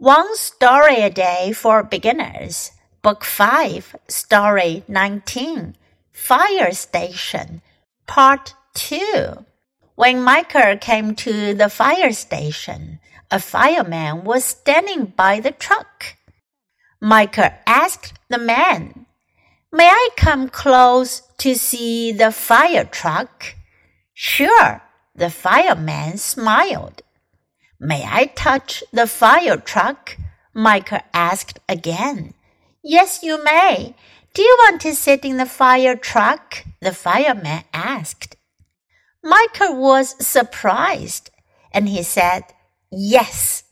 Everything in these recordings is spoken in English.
One Story a Day for Beginners, Book 5, Story 19, Fire Station, Part 2. When Michael came to the fire station, a fireman was standing by the truck. Michael asked the man, May I come close to see the fire truck? Sure, the fireman smiled. May I touch the fire truck? Michael asked again. Yes, you may. Do you want to sit in the fire truck? The fireman asked. Michael was surprised and he said, Yes.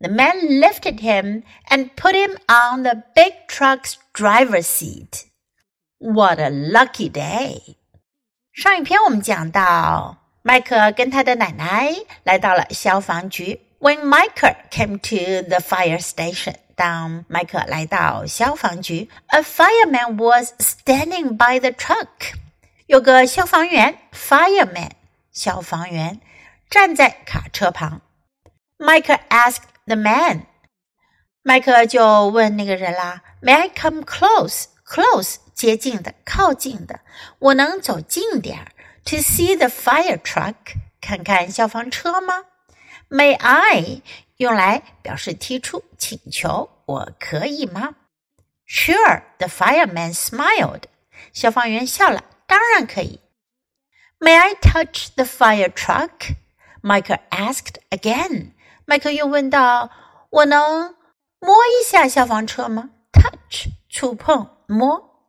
The man lifted him and put him on the big truck's driver's seat. What a lucky day! 上一篇我们讲到。麦克跟他的奶奶来到了消防局。When Michael came to the fire station，当麦克来到消防局，a fireman was standing by the truck。有个消防员，fireman，消防员站在卡车旁。Michael asked the man，麦克就问那个人啦，May I come close？Close，接近的，靠近的，我能走近点儿。 To see the fire truck，看看消防车吗？May I 用来表示提出请求，我可以吗？Sure，the fireman smiled。消防员笑了，当然可以。May I touch the fire truck？Michael asked again。麦克又问道：“我能摸一下消防车吗？”Touch，触碰，摸。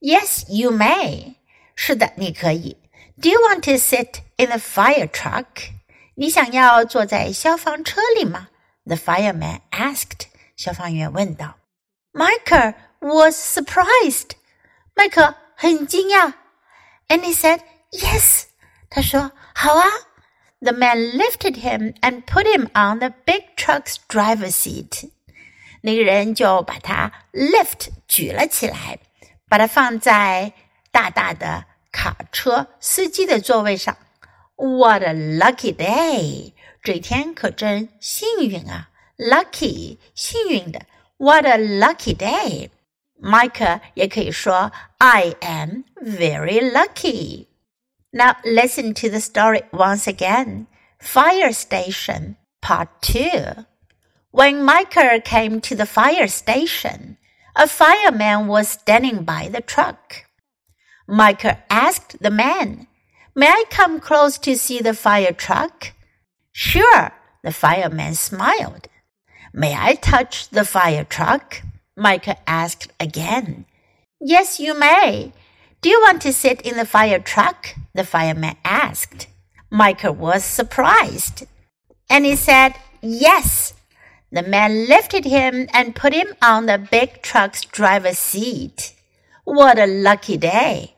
Yes，you may。是的，你可以。 do you want to sit in the fire truck? 你想要坐在消防车里吗？The fireman asked. 消防员问道。Michael was surprised. 麦克很惊讶。And he said, "Yes." 他说好啊。The man lifted him and put him on the big truck's driver's seat. 那个人就把他 lift 举了起来，把他放在大大的 卡车司机的座位上。What a lucky day！这一天可真幸运啊！Lucky，幸运的。What a lucky day！麦克也可以说 I am very lucky。Now listen to the story once again. Fire Station Part 2. When Michael came to the fire station, a fireman was standing by the truck. Michael asked the man, May I come close to see the fire truck? Sure, the fireman smiled. May I touch the fire truck? Michael asked again. Yes, you may. Do you want to sit in the fire truck? The fireman asked. Michael was surprised. And he said, Yes. The man lifted him and put him on the big truck's driver's seat. What a lucky day!